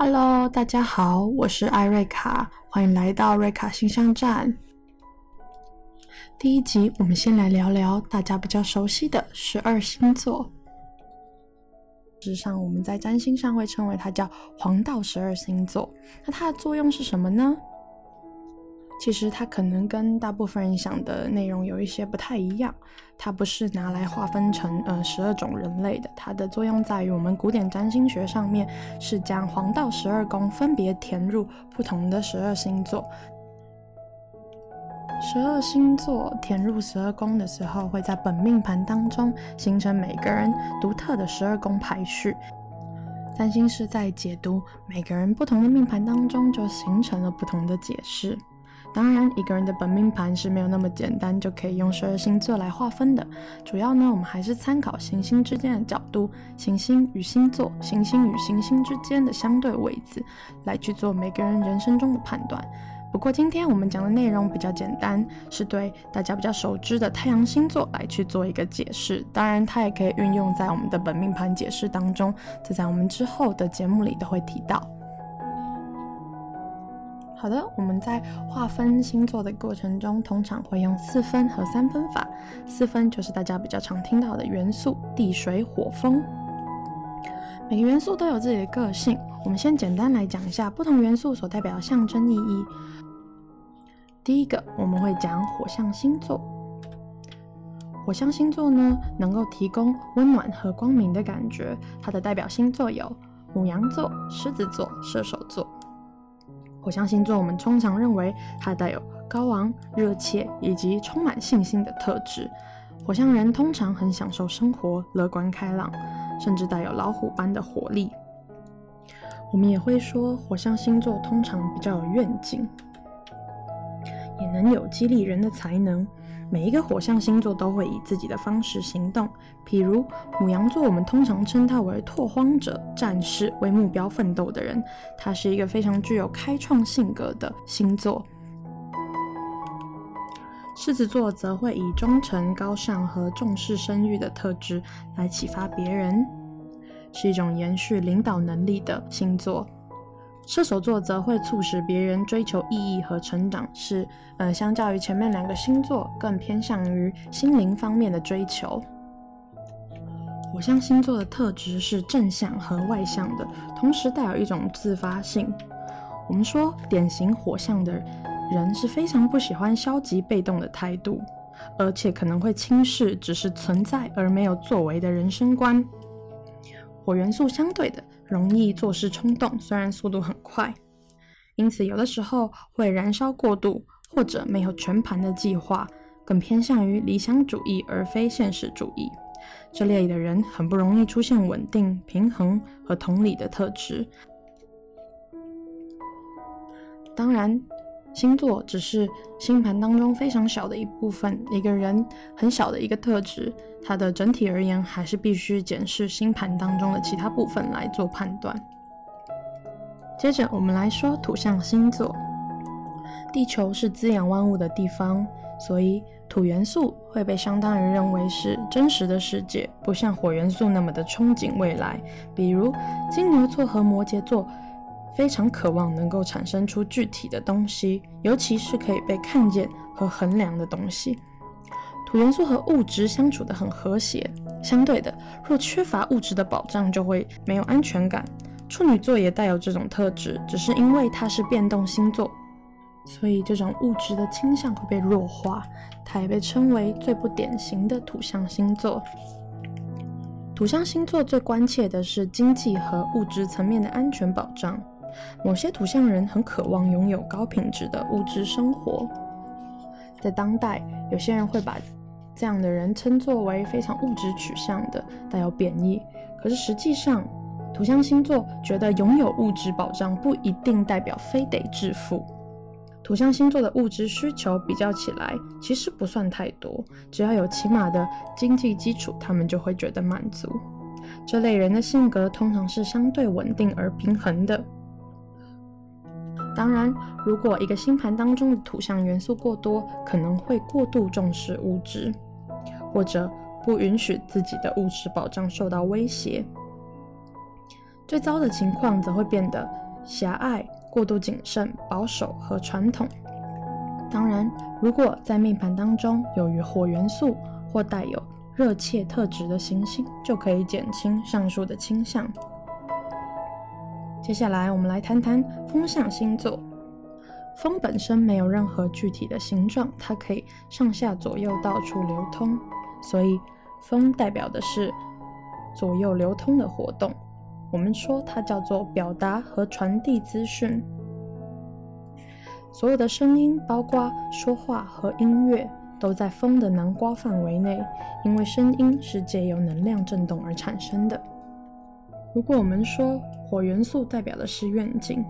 Hello，大家好，我是艾瑞卡，欢迎来到瑞卡星象站。第一集，我们先来聊聊大家比较熟悉的十二星座。事实上，我们在占星上会称为它叫黄道十二星座。那它的作用是什么呢？其实它可能跟大部分人想的内容有一些不太一样，它不是拿来划分成呃十二种人类的，它的作用在于我们古典占星学上面是将黄道十二宫分别填入不同的十二星座。十二星座填入十二宫的时候，会在本命盘当中形成每个人独特的十二宫排序。占星师在解读每个人不同的命盘当中，就形成了不同的解释。当然，一个人的本命盘是没有那么简单就可以用十二星座来划分的。主要呢，我们还是参考行星之间的角度，行星与星座、行星与行星之间的相对位置，来去做每个人人生中的判断。不过，今天我们讲的内容比较简单，是对大家比较熟知的太阳星座来去做一个解释。当然，它也可以运用在我们的本命盘解释当中，这在我们之后的节目里都会提到。好的，我们在划分星座的过程中，通常会用四分和三分法。四分就是大家比较常听到的元素：地、水、火、风。每个元素都有自己的个性。我们先简单来讲一下不同元素所代表的象征意义。第一个，我们会讲火象星座。火象星座呢，能够提供温暖和光明的感觉。它的代表星座有牡羊座、狮子座、射手座。火象星座，我们通常认为它带有高昂、热切以及充满信心的特质。火象人通常很享受生活，乐观开朗，甚至带有老虎般的活力。我们也会说，火象星座通常比较有愿景，也能有激励人的才能。每一个火象星座都会以自己的方式行动，譬如母羊座，我们通常称它为拓荒者、战士，为目标奋斗的人。它是一个非常具有开创性格的星座。狮子座则会以忠诚、高尚和重视声誉的特质来启发别人，是一种延续领导能力的星座。射手座则会促使别人追求意义和成长，是呃，相较于前面两个星座更偏向于心灵方面的追求。火象星座的特质是正向和外向的，同时带有一种自发性。我们说，典型火象的人是非常不喜欢消极被动的态度，而且可能会轻视只是存在而没有作为的人生观。火元素相对的。容易做事冲动，虽然速度很快，因此有的时候会燃烧过度，或者没有全盘的计划，更偏向于理想主义而非现实主义。这类的人很不容易出现稳定、平衡和同理的特质。当然，星座只是星盘当中非常小的一部分，一个人很小的一个特质。它的整体而言，还是必须检视星盘当中的其他部分来做判断。接着，我们来说土象星座。地球是滋养万物的地方，所以土元素会被相当于认为是真实的世界，不像火元素那么的憧憬未来。比如金牛座和摩羯座非常渴望能够产生出具体的东西，尤其是可以被看见和衡量的东西。土元素和物质相处得很和谐，相对的，若缺乏物质的保障，就会没有安全感。处女座也带有这种特质，只是因为它是变动星座，所以这种物质的倾向会被弱化。它也被称为最不典型的土象星座。土象星座最关切的是经济和物质层面的安全保障。某些土象人很渴望拥有高品质的物质生活。在当代，有些人会把这样的人称作为非常物质取向的，带有贬义。可是实际上，土象星座觉得拥有物质保障不一定代表非得致富。土象星座的物质需求比较起来，其实不算太多，只要有起码的经济基础，他们就会觉得满足。这类人的性格通常是相对稳定而平衡的。当然，如果一个星盘当中的土象元素过多，可能会过度重视物质。或者不允许自己的物质保障受到威胁，最糟的情况则会变得狭隘、过度谨慎、保守和传统。当然，如果在命盘当中有与火元素或带有热切特质的行星，就可以减轻上述的倾向。接下来，我们来谈谈风象星座。风本身没有任何具体的形状，它可以上下左右到处流通，所以风代表的是左右流通的活动。我们说它叫做表达和传递资讯。所有的声音，包括说话和音乐，都在风的囊括范围内，因为声音是借由能量振动而产生的。如果我们说火元素代表的是愿景，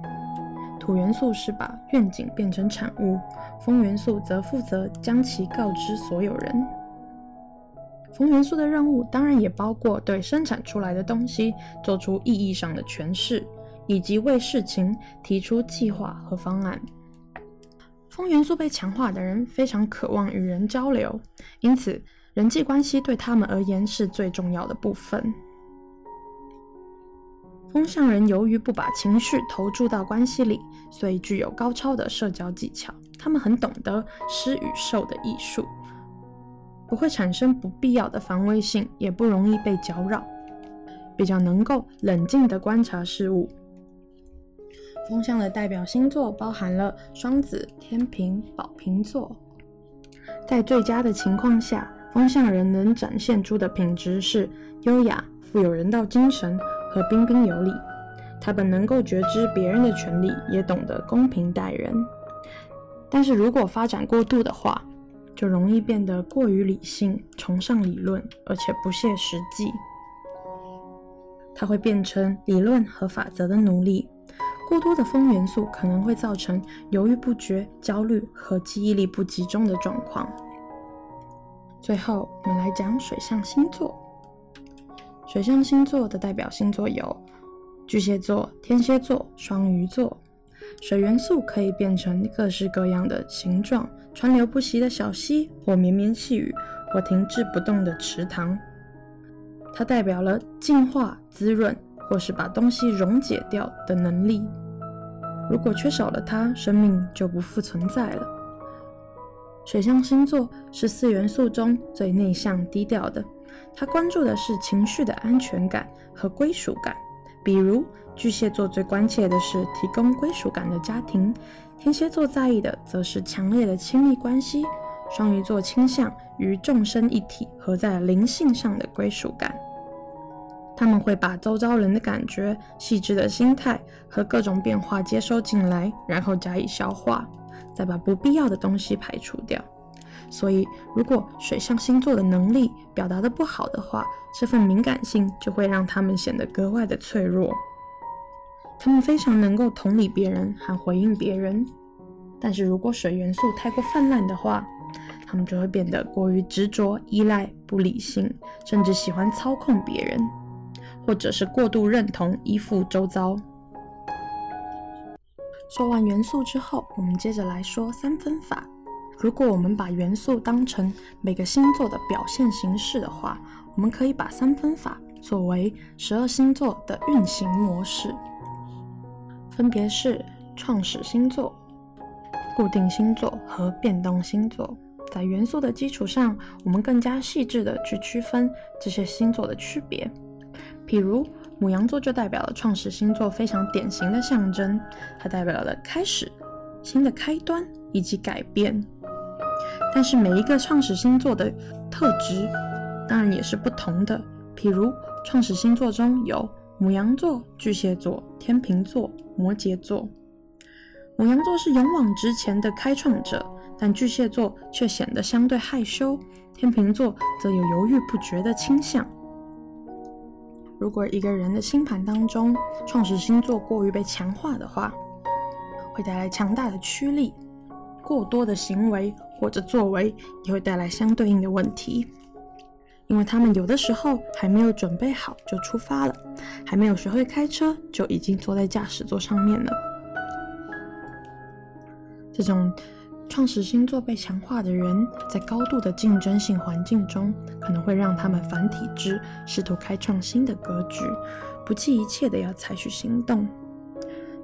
土元素是把愿景变成产物，风元素则负责将其告知所有人。风元素的任务当然也包括对生产出来的东西做出意义上的诠释，以及为事情提出计划和方案。风元素被强化的人非常渴望与人交流，因此人际关系对他们而言是最重要的部分。风象人由于不把情绪投注到关系里，所以具有高超的社交技巧。他们很懂得施与受的艺术，不会产生不必要的防卫性，也不容易被搅扰，比较能够冷静地观察事物。风象的代表星座包含了双子、天秤、宝瓶座。在最佳的情况下，风象人能展现出的品质是优雅、富有人道精神和彬彬有礼。他们能够觉知别人的权利，也懂得公平待人。但是如果发展过度的话，就容易变得过于理性，崇尚理论，而且不切实际。他会变成理论和法则的奴隶。过多的风元素可能会造成犹豫不决、焦虑和记忆力不集中的状况。最后，我们来讲水象星座。水象星座的代表星座有巨蟹座、天蝎座、双鱼座。水元素可以变成各式各样的形状：川流不息的小溪，或绵绵细雨，或停滞不动的池塘。它代表了净化、滋润。或是把东西溶解掉的能力，如果缺少了它，生命就不复存在了。水象星座是四元素中最内向低调的，他关注的是情绪的安全感和归属感。比如巨蟹座最关切的是提供归属感的家庭，天蝎座在意的则是强烈的亲密关系，双鱼座倾向于众生一体和在灵性上的归属感。他们会把周遭人的感觉、细致的心态和各种变化接收进来，然后加以消化，再把不必要的东西排除掉。所以，如果水象星座的能力表达的不好的话，这份敏感性就会让他们显得格外的脆弱。他们非常能够同理别人和回应别人，但是如果水元素太过泛滥的话，他们就会变得过于执着、依赖、不理性，甚至喜欢操控别人。或者是过度认同、依附周遭。说完元素之后，我们接着来说三分法。如果我们把元素当成每个星座的表现形式的话，我们可以把三分法作为十二星座的运行模式，分别是创始星座、固定星座和变动星座。在元素的基础上，我们更加细致地去区分这些星座的区别。譬如，牡羊座就代表了创始星座非常典型的象征，它代表了开始、新的开端以及改变。但是每一个创始星座的特质当然也是不同的。譬如，创始星座中有母羊座、巨蟹座、天秤座、摩羯座。母羊座是勇往直前的开创者，但巨蟹座却显得相对害羞，天秤座则有犹豫不决的倾向。如果一个人的星盘当中创始星座过于被强化的话，会带来强大的驱力；过多的行为或者作为也会带来相对应的问题，因为他们有的时候还没有准备好就出发了，还没有学会开车就已经坐在驾驶座上面了。这种。创始星座被强化的人，在高度的竞争性环境中，可能会让他们反体制，试图开创新的格局，不计一切的要采取行动。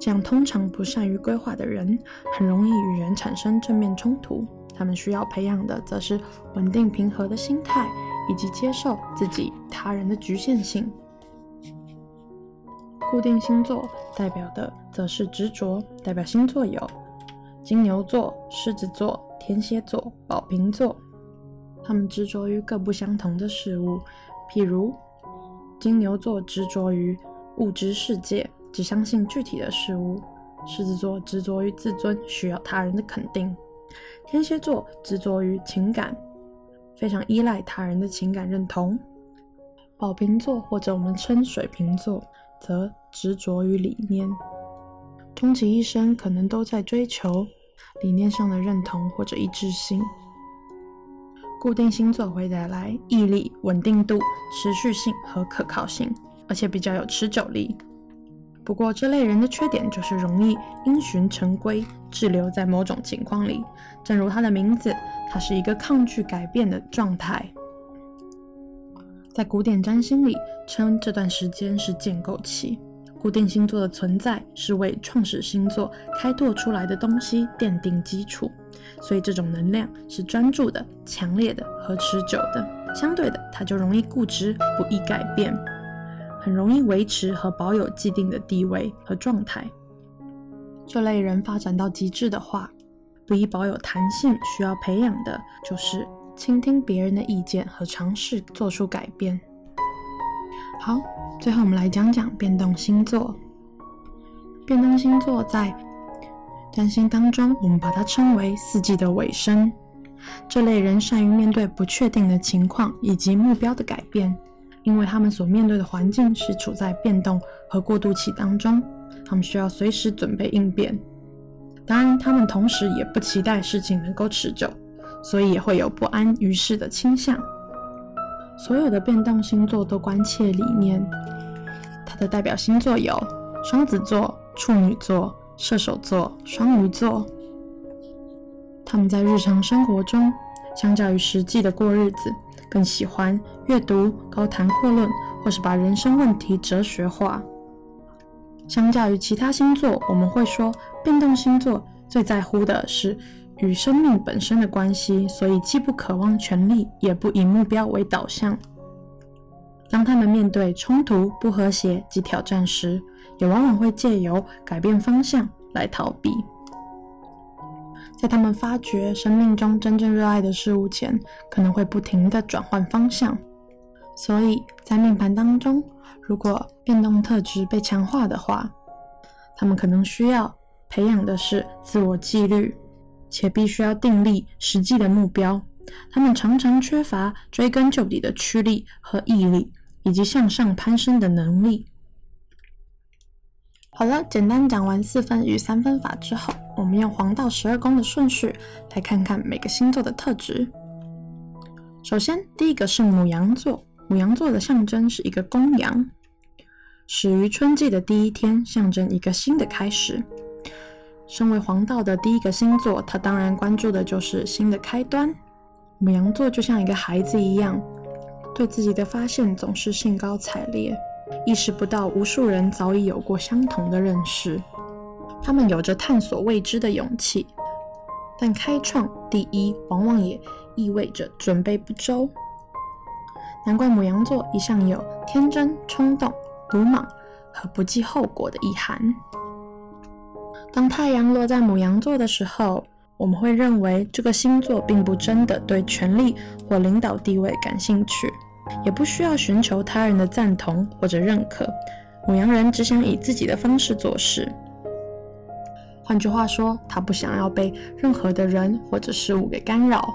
这样通常不善于规划的人，很容易与人产生正面冲突。他们需要培养的，则是稳定平和的心态，以及接受自己、他人的局限性。固定星座代表的，则是执着。代表星座有金牛座、狮子座、天蝎座、宝瓶座。他们执着于各不相同的事物，譬如金牛座执着于物质世界，只相信具体的事物；狮子座执着于自尊，需要他人的肯定。天蝎座执着于情感，非常依赖他人的情感认同；宝瓶座或者我们称水瓶座，则执着于理念，终其一生可能都在追求理念上的认同或者一致性。固定星座会带来毅力、稳定度、持续性和可靠性，而且比较有持久力。不过，这类人的缺点就是容易因循成规，滞留在某种情况里。正如他的名字，他是一个抗拒改变的状态。在古典占星里，称这段时间是建构期。固定星座的存在是为创始星座开拓出来的东西奠定基础，所以这种能量是专注的、强烈的和持久的。相对的，它就容易固执，不易改变。很容易维持和保有既定的地位和状态。这类人发展到极致的话，不宜保有弹性，需要培养的就是倾听别人的意见和尝试做出改变。好，最后我们来讲讲变动星座。变动星座在占星当中，我们把它称为四季的尾声。这类人善于面对不确定的情况以及目标的改变。因为他们所面对的环境是处在变动和过渡期当中，他们需要随时准备应变。当然，他们同时也不期待事情能够持久，所以也会有不安于世的倾向。所有的变动星座都关切理念，它的代表星座有双子座、处女座、射手座、双鱼座。他们在日常生活中，相较于实际的过日子，更喜欢阅读、高谈阔论，或是把人生问题哲学化。相较于其他星座，我们会说变动星座最在乎的是与生命本身的关系，所以既不渴望权力，也不以目标为导向。当他们面对冲突、不和谐及挑战时，也往往会借由改变方向来逃避。在他们发掘生命中真正热爱的事物前，可能会不停地转换方向。所以在命盘当中，如果变动特质被强化的话，他们可能需要培养的是自我纪律，且必须要订立实际的目标。他们常常缺乏追根究底的驱力和毅力，以及向上攀升的能力。好了，简单讲完四分与三分法之后。我们用黄道十二宫的顺序来看看每个星座的特质。首先，第一个是牡羊座。牡羊座的象征是一个公羊，始于春季的第一天，象征一个新的开始。身为黄道的第一个星座，它当然关注的就是新的开端。牡羊座就像一个孩子一样，对自己的发现总是兴高采烈，意识不到无数人早已有过相同的认识。他们有着探索未知的勇气，但开创第一往往也意味着准备不周。难怪母羊座一向有天真、冲动、鲁莽和不计后果的意涵。当太阳落在母羊座的时候，我们会认为这个星座并不真的对权力或领导地位感兴趣，也不需要寻求他人的赞同或者认可。牡羊人只想以自己的方式做事。换句话说，他不想要被任何的人或者事物给干扰，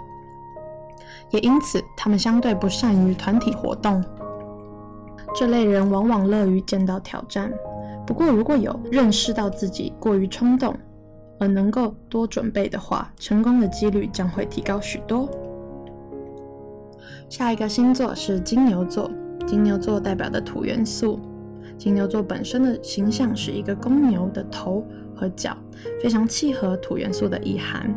也因此他们相对不善于团体活动。这类人往往乐于见到挑战，不过如果有认识到自己过于冲动，而能够多准备的话，成功的几率将会提高许多。下一个星座是金牛座，金牛座代表的土元素，金牛座本身的形象是一个公牛的头。和脚非常契合土元素的意涵，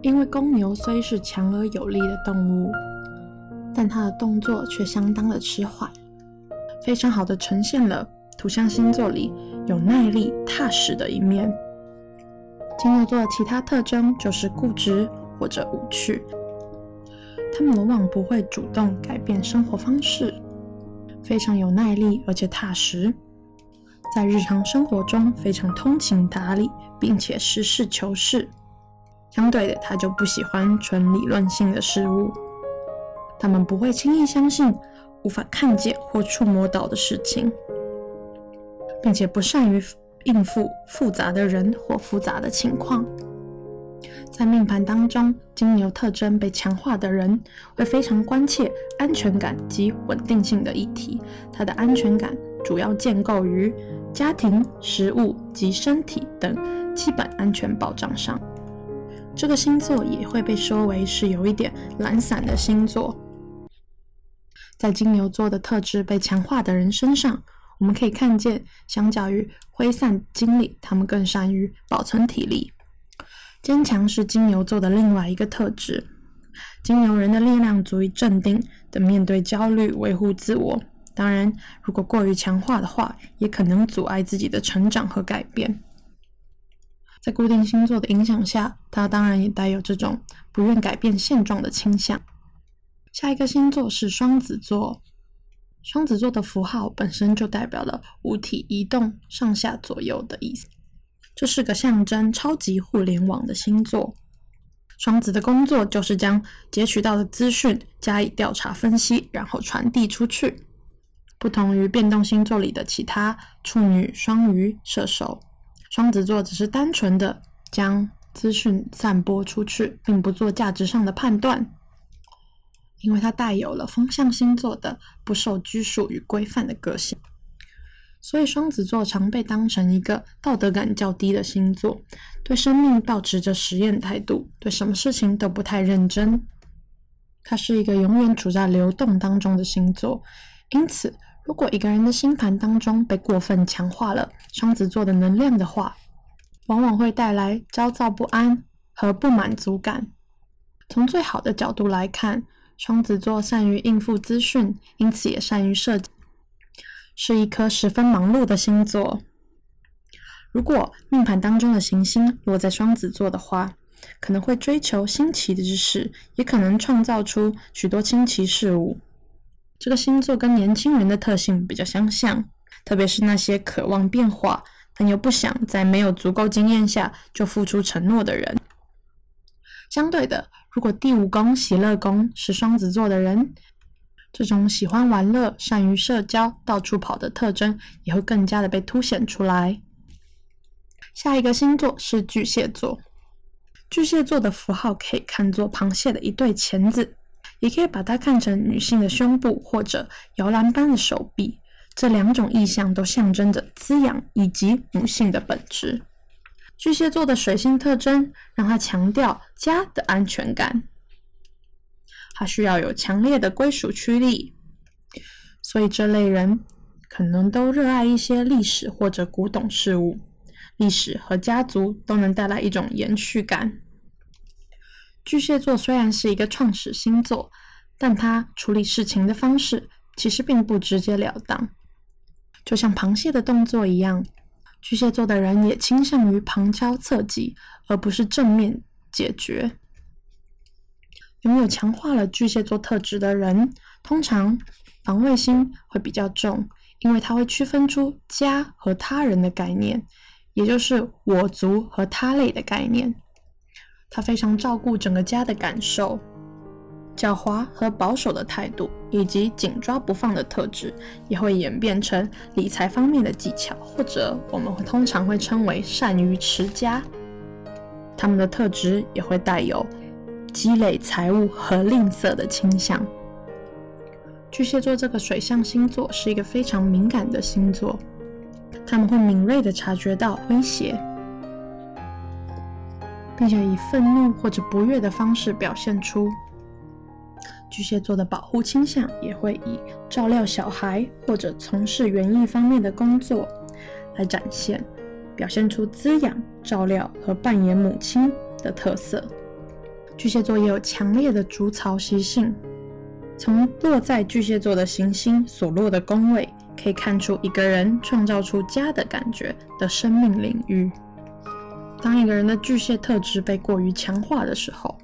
因为公牛虽是强而有力的动物，但它的动作却相当的迟缓，非常好的呈现了土象星座里有耐力、踏实的一面。金牛座的其他特征就是固执或者无趣，他们往往不会主动改变生活方式，非常有耐力而且踏实，在日常生活中非常通情达理，并且实事求是。相对的，他就不喜欢纯理论性的事物，他们不会轻易相信无法看见或触摸到的事情，并且不善于应付复杂的人或复杂的情况。在命盘当中，金牛特征被强化的人会非常关切安全感及稳定性的议题。他的安全感主要建构于家庭、食物及身体等基本安全保障上。这个星座也会被说为是有一点懒散的星座。在金牛座的特质被强化的人身上，我们可以看见，相较于挥散精力，他们更善于保存体力。坚强是金牛座的另外一个特质。金牛人的力量足以镇定的面对焦虑，维护自我。当然，如果过于强化的话，也可能阻碍自己的成长和改变。在固定星座的影响下，他当然也带有这种不愿改变现状的倾向。下一个星座是双子座。双子座的符号本身就代表了物体移动上下左右的意思，这是个象征超级互联网的星座。双子的工作就是将截取到的资讯加以调查分析，然后传递出去。不同于变动星座里的其他处女、双鱼、射手，双子座只是单纯的将资讯散播出去，并不做价值上的判断。因为它带有了风象星座的不受拘束与规范的个性，所以双子座常被当成一个道德感较低的星座，对生命抱持着实验态度，对什么事情都不太认真。它是一个永远处在流动当中的星座，因此，如果一个人的星盘当中被过分强化了双子座的能量的话，往往会带来焦躁不安和不满足感。从最好的角度来看，双子座善于应付资讯，因此也善于社交，是一颗十分忙碌的星座。如果命盘当中的行星落在双子座的话，可能会追求新奇的知识，也可能创造出许多新奇事物。这个星座跟年轻人的特性比较相像，特别是那些渴望变化，但又不想在没有足够经验下就付出承诺的人。相对的，如果第五宫喜乐宫是双子座的人，这种喜欢玩乐、善于社交、到处跑的特征也会更加的被凸显出来。下一个星座是巨蟹座，巨蟹座的符号可以看作螃蟹的一对钳子，也可以把它看成女性的胸部或者摇篮般的手臂，这两种意象都象征着滋养以及母性的本质。巨蟹座的水星特征让他强调家的安全感，他需要有强烈的归属驱力，所以这类人可能都热爱一些历史或者古董事物，历史和家族都能带来一种延续感。巨蟹座虽然是一个创始星座，但他处理事情的方式其实并不直截了当，就像螃蟹的动作一样。巨蟹座的人也倾向于旁敲侧击，而不是正面解决。拥有强化了巨蟹座特质的人，通常防卫心会比较重，因为他会区分出家和他人的概念，也就是我族和他类的概念。他非常照顾整个家的感受。狡猾和保守的态度，以及紧抓不放的特质，也会演变成理财方面的技巧，或者我们通常会称为善于持家。他们的特质也会带有积累财物和吝啬的倾向。巨蟹座这个水象星座是一个非常敏感的星座，他们会敏锐地察觉到威胁，并且以愤怒或者不悦的方式表现出。巨蟹座的保护倾向也会以照料小孩或者从事园艺方面的工作来展现，表现出滋养、照料和扮演母亲的特色。巨蟹座也有强烈的筑巢习性，从落在巨蟹座的行星所落的宫位可以看出一个人创造出家的感觉的生命领域。当一个人的巨蟹特质被过于强化的时候，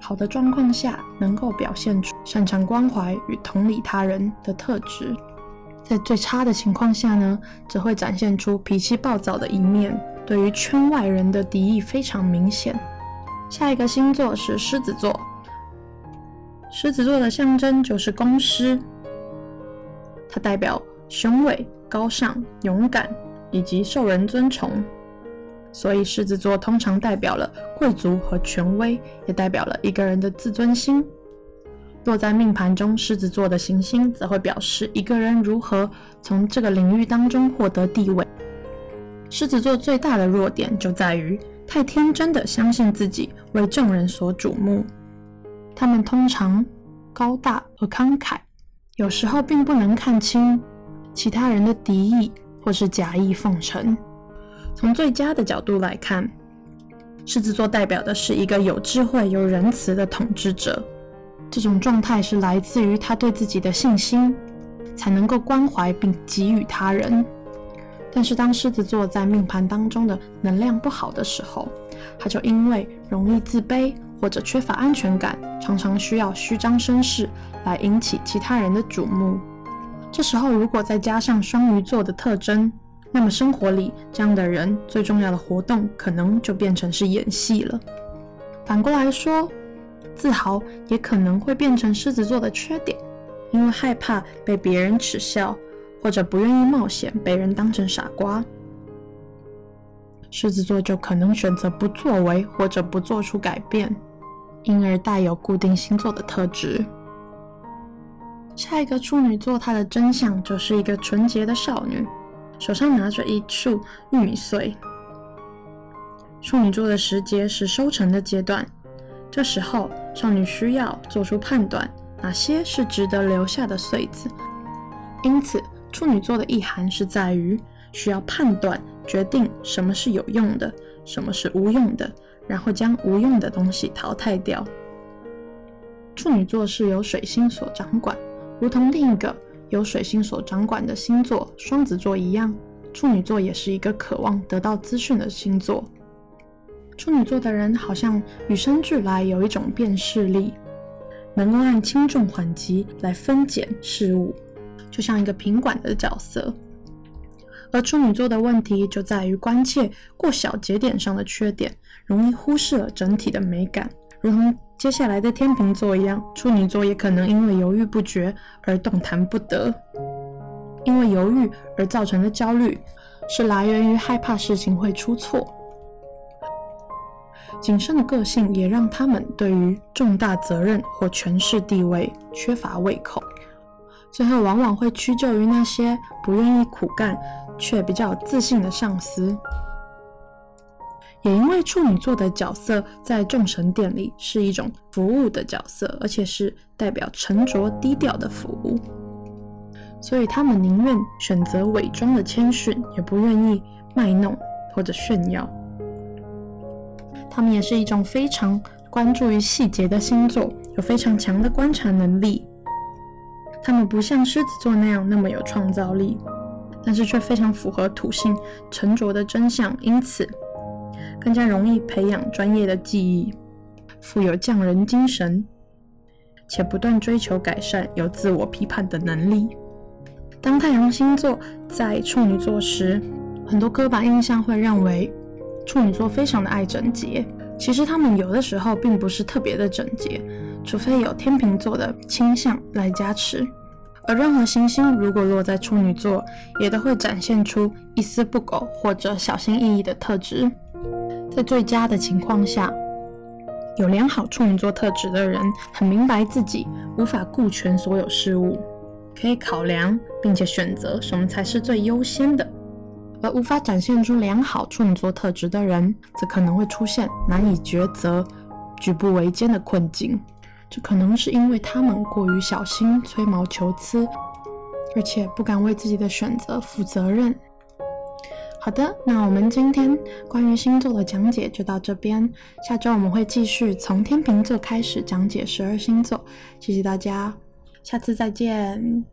好的状况下能够表现出擅长关怀与同理他人的特质；在最差的情况下呢，则会展现出脾气暴躁的一面，对于圈外人的敌意非常明显。下一个星座是狮子座，狮子座的象征就是公狮，它代表雄伟、高尚、勇敢以及受人尊崇。所以，狮子座通常代表了贵族和权威，也代表了一个人的自尊心。落在命盘中，狮子座的行星则会表示一个人如何从这个领域当中获得地位。狮子座最大的弱点就在于太天真的相信自己为众人所瞩目。他们通常高大而慷慨，有时候并不能看清其他人的敌意或是假意奉承。从最佳的角度来看，狮子座代表的是一个有智慧、有仁慈的统治者。这种状态是来自于他对自己的信心，才能够关怀并给予他人。但是，当狮子座在命盘当中的能量不好的时候，他就因为容易自卑或者缺乏安全感，常常需要虚张声势来引起其他人的瞩目。这时候，如果再加上双鱼座的特征，那么生活里这样的人最重要的活动可能就变成是演戏了。反过来说，自豪也可能会变成狮子座的缺点，因为害怕被别人耻笑，或者不愿意冒险被人当成傻瓜，狮子座就可能选择不作为或者不做出改变，因而带有固定星座的特质。下一个处女座，它的真相就是一个纯洁的少女。手上拿着一束玉米穗。处女座的时节是收成的阶段，这时候少女需要做出判断，哪些是值得留下的穗子。因此，处女座的意涵是在于需要判断，决定什么是有用的，什么是无用的，然后将无用的东西淘汰掉。处女座是由水星所掌管，如同另一个。由水星所掌管的星座双子座一样，处女座也是一个渴望得到资讯的星座。处女座的人好像与生俱来有一种辨识力，能够按轻重缓急来分拣事物，就像一个品管的角色。而处女座的问题就在于关切过小节点上的缺点，容易忽视了整体的美感，如同。接下来的天秤座一样，处女座也可能因为犹豫不决而动弹不得。因为犹豫而造成的焦虑，是来源于害怕事情会出错。谨慎的个性也让他们对于重大责任或权势地位缺乏胃口，最后往往会屈就于那些不愿意苦干却比较自信的上司。也因为处女座的角色在众神殿里是一种服务的角色，而且是代表沉着低调的服务，所以他们宁愿选择伪装的谦逊，也不愿意卖弄或者炫耀。他们也是一种非常关注于细节的星座，有非常强的观察能力。他们不像狮子座那样那么有创造力，但是却非常符合土性沉着的真相，因此。更加容易培养专业的技艺，富有匠人精神，且不断追求改善，有自我批判的能力。当太阳星座在处女座时，很多刻板印象会认为处女座非常的爱整洁。其实他们有的时候并不是特别的整洁，除非有天秤座的倾向来加持。而任何行星如果落在处女座，也都会展现出一丝不苟或者小心翼翼的特质。在最佳的情况下，有良好处女座特质的人很明白自己无法顾全所有事物，可以考量并且选择什么才是最优先的；而无法展现出良好处女座特质的人，则可能会出现难以抉择、举步维艰的困境。这可能是因为他们过于小心、吹毛求疵，而且不敢为自己的选择负责任。好的，那我们今天关于星座的讲解就到这边。下周我们会继续从天秤座开始讲解十二星座。谢谢大家，下次再见。